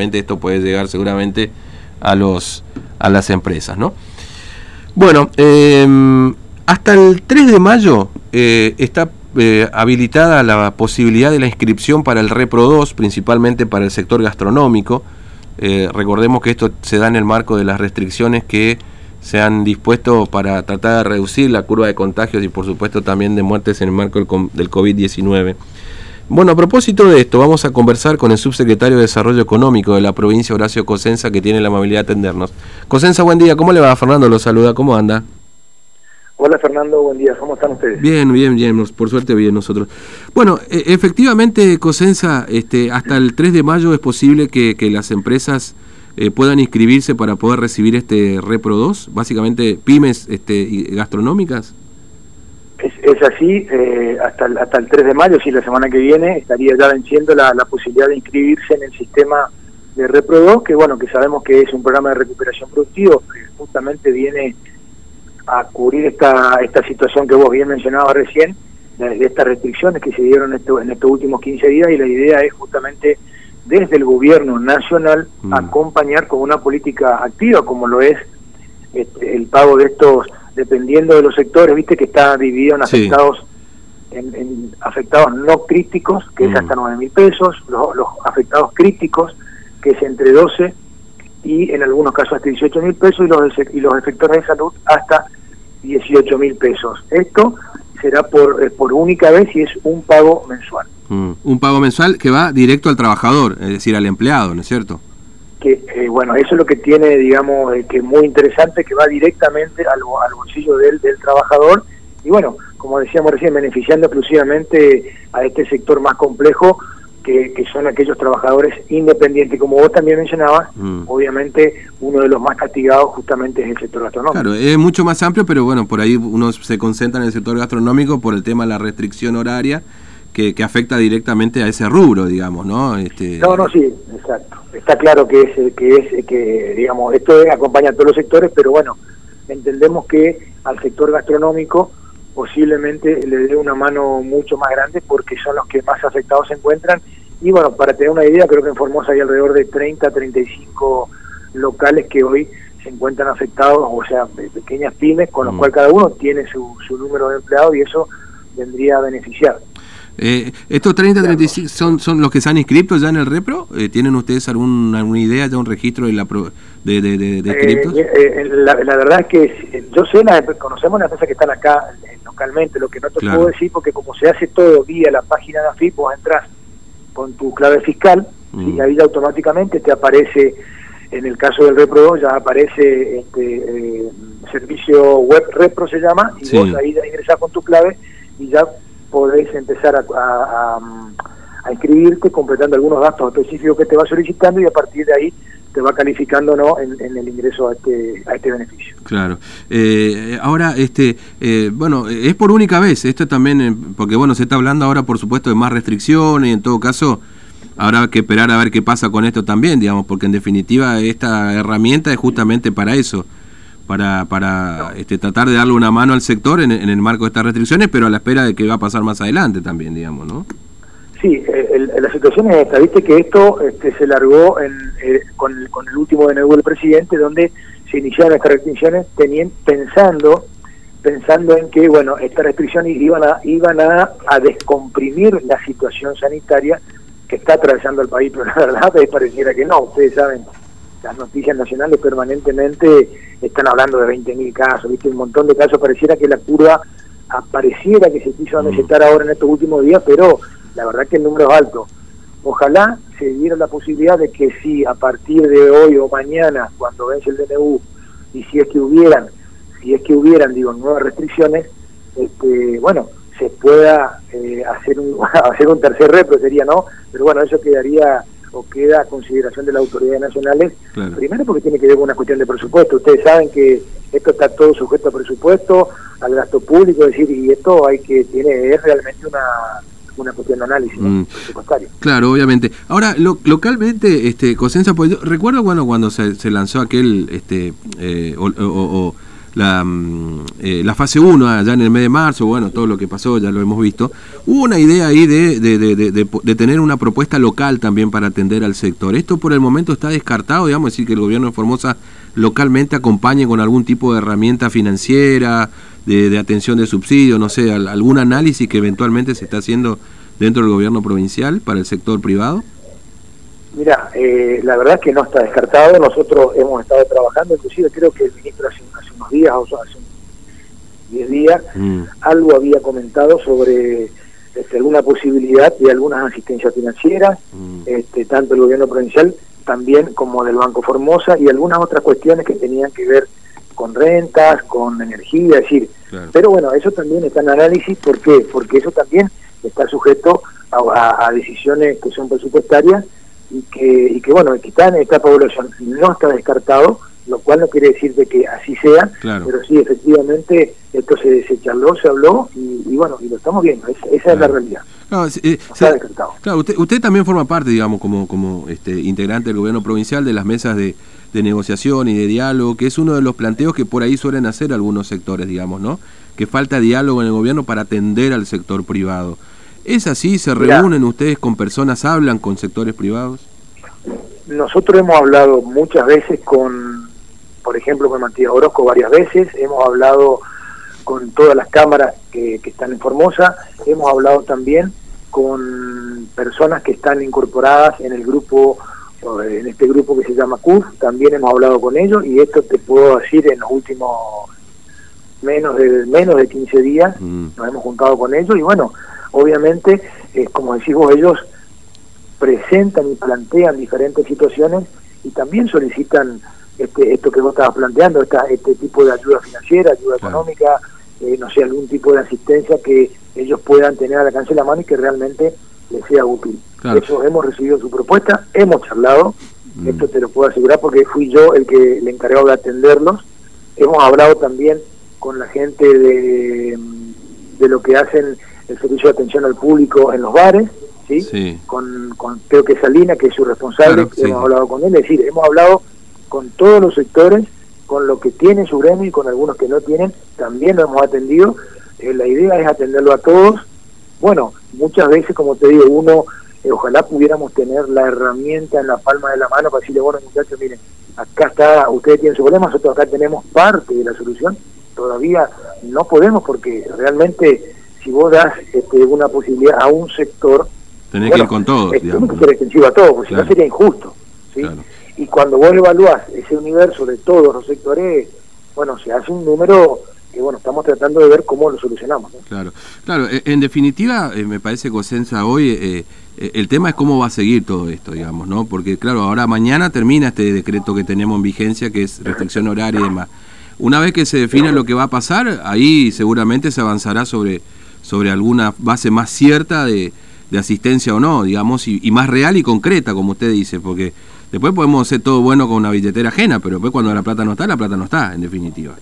esto puede llegar seguramente a los a las empresas, ¿no? Bueno, eh, hasta el 3 de mayo eh, está eh, habilitada la posibilidad de la inscripción para el Repro 2, principalmente para el sector gastronómico. Eh, recordemos que esto se da en el marco de las restricciones que se han dispuesto para tratar de reducir la curva de contagios y por supuesto también de muertes en el marco del COVID-19. Bueno, a propósito de esto, vamos a conversar con el subsecretario de Desarrollo Económico de la provincia, Horacio Cosenza, que tiene la amabilidad de atendernos. Cosenza, buen día. ¿Cómo le va? Fernando lo saluda. ¿Cómo anda? Hola Fernando, buen día. ¿Cómo están ustedes? Bien, bien, bien. Por suerte bien nosotros. Bueno, e efectivamente, Cosenza, este, hasta el 3 de mayo es posible que, que las empresas eh, puedan inscribirse para poder recibir este Repro 2, básicamente pymes este, gastronómicas. Es, es así, eh, hasta, el, hasta el 3 de mayo, si la semana que viene, estaría ya venciendo la, la posibilidad de inscribirse en el sistema de Repro que bueno, que sabemos que es un programa de recuperación productivo, que justamente viene a cubrir esta, esta situación que vos bien mencionabas recién, de, de estas restricciones que se dieron esto, en estos últimos 15 días, y la idea es justamente desde el gobierno nacional mm. acompañar con una política activa, como lo es este, el pago de estos dependiendo de los sectores, viste que está dividido en afectados sí. en, en, afectados no críticos, que mm. es hasta 9 mil pesos, los, los, afectados críticos, que es entre 12 y en algunos casos hasta 18 mil pesos, y los, y los efectores de salud hasta 18 mil pesos. Esto será por, eh, por única vez y es un pago mensual. Mm. Un pago mensual que va directo al trabajador, es decir, al empleado, ¿no es cierto? Que eh, bueno eso es lo que tiene digamos eh, que es muy interesante que va directamente al, al bolsillo del, del, trabajador y bueno como decíamos recién beneficiando exclusivamente a este sector más complejo que, que son aquellos trabajadores independientes como vos también mencionabas mm. obviamente uno de los más castigados justamente es el sector gastronómico claro es mucho más amplio pero bueno por ahí uno se concentra en el sector gastronómico por el tema de la restricción horaria que, que, afecta directamente a ese rubro, digamos, ¿no? Este... No, no, sí, exacto. Está claro que es, que es, que digamos, esto acompaña a todos los sectores, pero bueno, entendemos que al sector gastronómico posiblemente le dé una mano mucho más grande porque son los que más afectados se encuentran. Y bueno, para tener una idea, creo que en Formosa hay alrededor de 30, 35 locales que hoy se encuentran afectados, o sea, pequeñas pymes, con los mm. cuales cada uno tiene su, su número de empleados y eso vendría a beneficiar. Eh, ¿Estos 30, 35 son, son los que se han inscrito ya en el Repro? Eh, ¿Tienen ustedes algún, alguna idea de un registro de, la pro, de, de, de, de inscriptos? Eh, eh, la, la, verdad es que yo sé, la, conocemos las empresas que están acá localmente, lo que no te claro. puedo decir, porque como se hace todo vía la página de AFIP, vos entras con tu clave fiscal mm. y ahí automáticamente te aparece, en el caso del Repro 2, ya aparece este servicio web Repro se llama, y sí. vos ahí ya ingresás con tu clave y ya podés empezar a, a, a, inscribirte completando algunos datos específicos que te va solicitando y a partir de ahí te va calificando no en, el ingreso a este, a este beneficio. Claro. Eh, ahora, este, eh, bueno, es por única vez, esto también, eh, porque bueno, se está hablando ahora por supuesto de más restricciones y en todo caso habrá que esperar a ver qué pasa con esto también, digamos, porque en definitiva esta herramienta es justamente para eso para, para este, tratar de darle una mano al sector en, en, el marco de estas restricciones, pero a la espera de qué va a pasar más adelante también, digamos, ¿no? Sí, el, la situación es esta, viste que esto este, se largó en, eh, con, el, con el último DNU del presidente, donde se iniciaron estas restricciones teniendo, pensando pensando en que, bueno, estas restricciones iban a, iban a, a descomprimir la situación sanitaria que está atravesando el país, pero la verdad pareciera que no, ustedes saben, las noticias nacionales permanentemente están hablando de 20.000 casos, ¿viste? Un montón de casos, pareciera que la curva apareciera que se quiso amesetar ahora en estos últimos días, pero la verdad que el número es alto. Ojalá se diera la posibilidad de que si a partir de hoy o mañana, cuando vence el DNU, y si es que hubieran, si es que hubieran, digo, nuevas restricciones, este, bueno, se pueda eh, hacer un hacer un tercer repro sería, ¿no? Pero bueno, eso quedaría o queda a consideración de las autoridades nacionales, claro. primero porque tiene que ver con una cuestión de presupuesto. Ustedes saben que esto está todo sujeto a presupuesto, al gasto público, es decir, y esto hay que tiene es realmente una una cuestión de análisis mm. presupuestario. Claro, obviamente. Ahora, lo, localmente, este, Cosenza, pues recuerdo bueno, cuando se, se lanzó aquel, este, eh, o, o, o la, mm, eh, la fase 1 allá en el mes de marzo, bueno, todo lo que pasó ya lo hemos visto, hubo una idea ahí de, de, de, de, tener una propuesta local también para atender al sector. Esto por el momento está descartado, digamos, decir que el gobierno de Formosa localmente acompañe con algún tipo de herramienta financiera, de, atención de subsidio, no sé, algún análisis que eventualmente se está haciendo dentro del gobierno provincial para el sector privado. Mira, eh, la verdad es que no está descartado. Nosotros hemos estado trabajando, inclusive creo que el ministro hace, unos días, o hace 10 días, mm. algo había comentado sobre este, alguna posibilidad de algunas asistencias financieras, mm. este, tanto el gobierno provincial también como del Banco Formosa y algunas otras cuestiones que tenían que ver con rentas, con energía, es decir, pero bueno, eso también está en análisis, ¿por qué? Porque eso también está sujeto a decisiones que son presupuestarias y que, y que bueno, que está en esta población no está descartado, lo cual no quiere decir de que así sea, pero sí, efectivamente, esto se, se charló, se habló y, bueno, y lo estamos viendo, esa, es la realidad. Claro, eh, está descartado. Claro, usted, usted también forma parte, digamos, como, como este, integrante del gobierno provincial de las mesas de, de negociación y de diálogo, que es uno de los planteos que por ahí suelen hacer algunos sectores, digamos, ¿no? Que falta diálogo en el gobierno para atender al sector privado. ¿Es así? ¿Se reúnen ustedes con personas, hablan con sectores privados? Nosotros hemos hablado muchas veces con, por ejemplo, con Matías Orozco varias veces, hemos hablado con todas las cámaras que, están en Formosa, hemos hablado también con personas que están incorporadas en el grupo, en este grupo que se llama CUF, también hemos hablado con ellos y esto te puedo decir en los últimos menos de menos de 15 días mm. nos hemos juntado con ellos y bueno, obviamente, eh, como decimos ellos, presentan y plantean diferentes situaciones y también solicitan este, esto que vos estabas planteando, esta, este tipo de ayuda financiera, ayuda económica, eh, no sé, algún tipo de asistencia que ellos puedan tener al alcance de la mano y que realmente les sea útil. Eso hemos recibido su propuesta, hemos charlado, mm. esto te lo puedo asegurar porque fui yo el que le encargado de atenderlos. Hemos hablado también con la gente de, de lo que hacen el servicio de atención al público en los bares, ¿sí? Con, con, creo que Salina, que es su responsable, hemos hablado con él, es decir, hemos hablado con todos los sectores, con lo que tiene su gremio y con algunos que no tienen, también lo hemos atendido. Eh, la idea es atenderlo a todos. Bueno, muchas veces, como te digo, uno, eh, ojalá pudiéramos tener la herramienta en la palma de la mano para decirle, bueno, muchachos, miren, acá está, ustedes tienen su problema, nosotros acá tenemos parte de la solución. Todavía no podemos porque realmente si vos das este, una posibilidad a un sector, Tenés que ir con todos. Tiene que ser extensivo a todos, porque si no sería injusto. ¿sí? Y cuando vos evaluás ese universo de todos los sectores, bueno, se hace un número que bueno, estamos tratando de ver cómo lo solucionamos. Claro, claro, e, en definitiva, eh, me parece que Ocensa hoy, eh, eh, el tema es cómo va a seguir todo esto, digamos, ¿no? Porque claro, ahora mañana termina este decreto que tenemos en vigencia, que es restricción horaria y demás. Una vez que se define lo que va a pasar, ahí seguramente se avanzará sobre, sobre alguna base más cierta de, de asistencia o no, digamos, y, más real y concreta, como usted dice, porque después podemos ser todo bueno con una billetera ajena, pero después cuando la plata no está, la plata no está, en definitiva.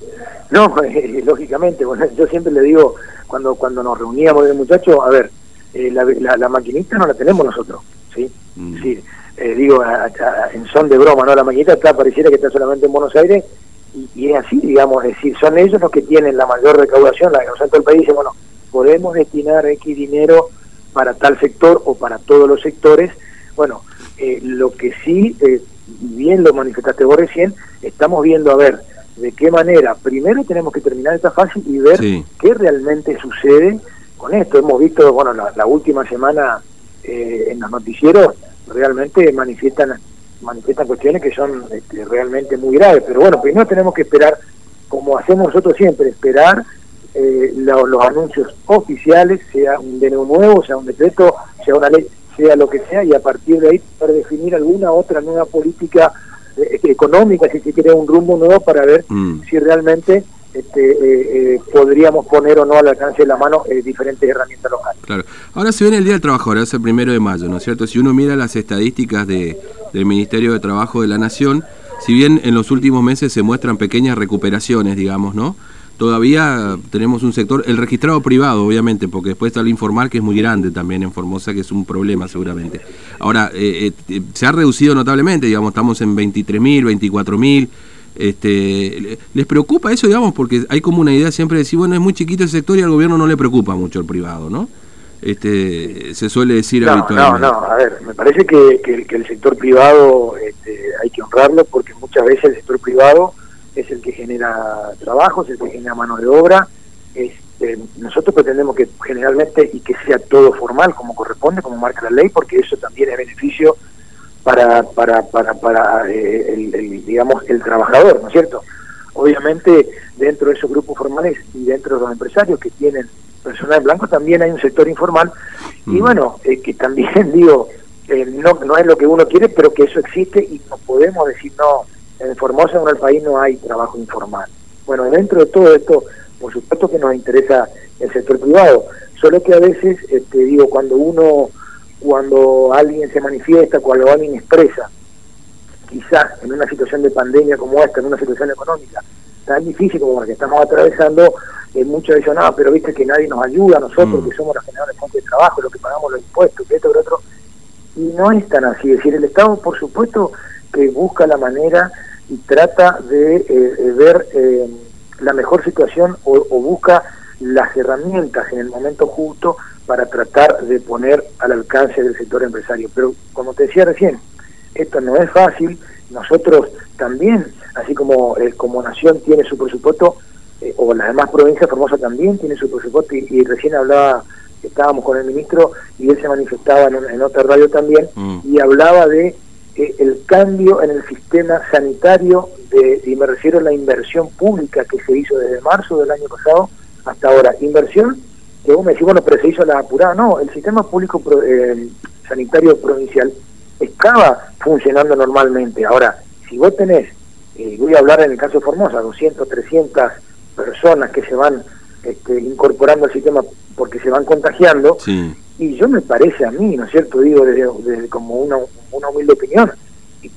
No, eh, lógicamente, bueno, yo siempre le digo, cuando cuando nos reuníamos de muchachos, a ver, eh, la, la, maquinita no la tenemos nosotros, ¿sí? Mm. Eh, digo, en son de broma, ¿no? La maquinita está, pareciera que está solamente en Buenos Aires, y, es así, digamos, es decir, son ellos los que tienen la mayor recaudación, la que todo el país dice, bueno, podemos destinar X dinero para tal sector o para todos los sectores. Bueno, eh, lo que sí, eh, bien lo manifestaste vos recién, estamos viendo a ver de qué manera, primero tenemos que terminar esta fase y ver qué realmente sucede con esto. Hemos visto, bueno, la, última semana eh, en los noticieros realmente manifiestan manifiestan cuestiones que son este, realmente muy graves, pero bueno, primero tenemos que esperar, como hacemos nosotros siempre, esperar eh, los anuncios oficiales, sea un DNU nuevo, sea un decreto, sea una ley, sea lo que sea, y a partir de ahí para definir alguna otra nueva política eh, económica, si se quiere un rumbo nuevo para ver mm. si realmente este, eh, podríamos poner o no al alcance de la mano diferentes herramientas locales. Claro. Ahora se viene el Día del Trabajador, es el primero de mayo, ¿no es cierto? Si uno mira las estadísticas de, del Ministerio de Trabajo de la Nación, si bien en los últimos meses se muestran pequeñas recuperaciones, digamos, ¿no? Todavía tenemos un sector, el registrado privado, obviamente, porque después está el informal, que es muy grande también en Formosa, que es un problema seguramente. Ahora, eh, eh, se ha reducido notablemente, digamos, estamos en 23.000, 24.000, Este, ¿Les preocupa eso, digamos? Porque hay como una idea siempre de decir, bueno, es muy chiquito el sector y al gobierno no le preocupa mucho el privado, ¿no? Este, se suele decir habitualmente. No, no, a ver, me parece que, que, el sector privado este, hay que honrarlo porque muchas veces el sector privado es el que genera trabajos, es el que genera mano de obra. Este, nosotros pretendemos que generalmente y que sea todo formal como corresponde, como marca la ley, porque eso también es beneficio para, para, para, para eh, el, digamos, el trabajador, ¿no es cierto? Obviamente, dentro de esos grupos formales y dentro de los empresarios que tienen personal en blanco, también hay un sector informal. Y mm. bueno, eh, que también, digo, eh, no, no es lo que uno quiere, pero que eso existe y no podemos decir, no, en Formosa, en el país, no hay trabajo informal. Bueno, dentro de todo esto, por supuesto que nos interesa el sector privado, solo que a veces, este, digo, cuando uno cuando alguien se manifiesta, cuando alguien expresa, quizás en una situación de pandemia como esta, en una situación económica tan difícil como la que estamos atravesando, eh, muchos dicen, no, pero viste que nadie nos ayuda, nosotros mm. que somos los generadores de fuentes de trabajo, los que pagamos los impuestos, que esto, que otro. Y no es tan así, es decir, el Estado, por supuesto, que busca la manera y trata de eh, ver eh, la mejor situación o, o busca las herramientas en el momento justo para tratar de poner al alcance del sector empresario. Pero como te decía recién, esto no es fácil, nosotros también, así como, eh, como Nación tiene su presupuesto, eh, o las demás provincias, Formosa también tiene su presupuesto, y, recién hablaba, estábamos con el ministro, y él se manifestaba en, otra radio también, mm. y hablaba de eh, el cambio en el sistema sanitario, de, y me refiero a la inversión pública que se hizo desde marzo del año pasado hasta ahora, inversión que vos me decís, bueno, pero se hizo la apurada. No, el sistema público eh, sanitario provincial estaba funcionando normalmente. Ahora, si vos tenés, eh, voy a hablar en el caso de Formosa, 200, 300 personas que se van este, incorporando al sistema porque se van contagiando, y yo me parece a mí, ¿no es cierto? Digo, desde, como una, una humilde opinión,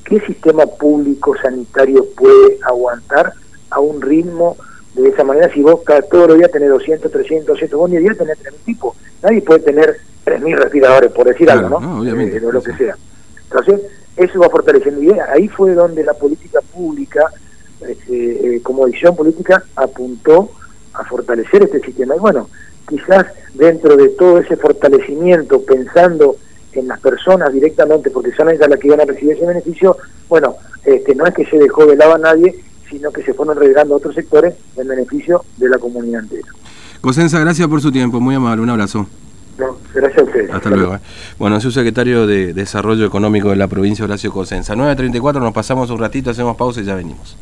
¿qué sistema público sanitario puede aguantar a un ritmo de esa manera, si vos cada, todos los días tenés 200, 300, 200, vos ni día tenés 3.000 tipos. Nadie puede tener 3.000 respiradores, por decir algo, ¿no? obviamente, eh, lo que sea. Entonces, eso va fortaleciendo. Y ahí fue donde la política pública, este, eh, como visión política, apuntó a fortalecer este sistema. Y bueno, quizás dentro de todo ese fortalecimiento, pensando en las personas directamente, porque son ellas las que van a recibir ese beneficio, bueno, este, no es que se dejó de lado a nadie, sino que se fueron relegando otros sectores en beneficio de la comunidad entera. Cosenza, gracias por su tiempo, muy amable, un abrazo. gracias a ustedes. Hasta, luego. Eh. Bueno, soy secretario de Desarrollo Económico de la provincia, Horacio Cosenza. 9.34, nos pasamos un ratito, hacemos pausa y ya venimos.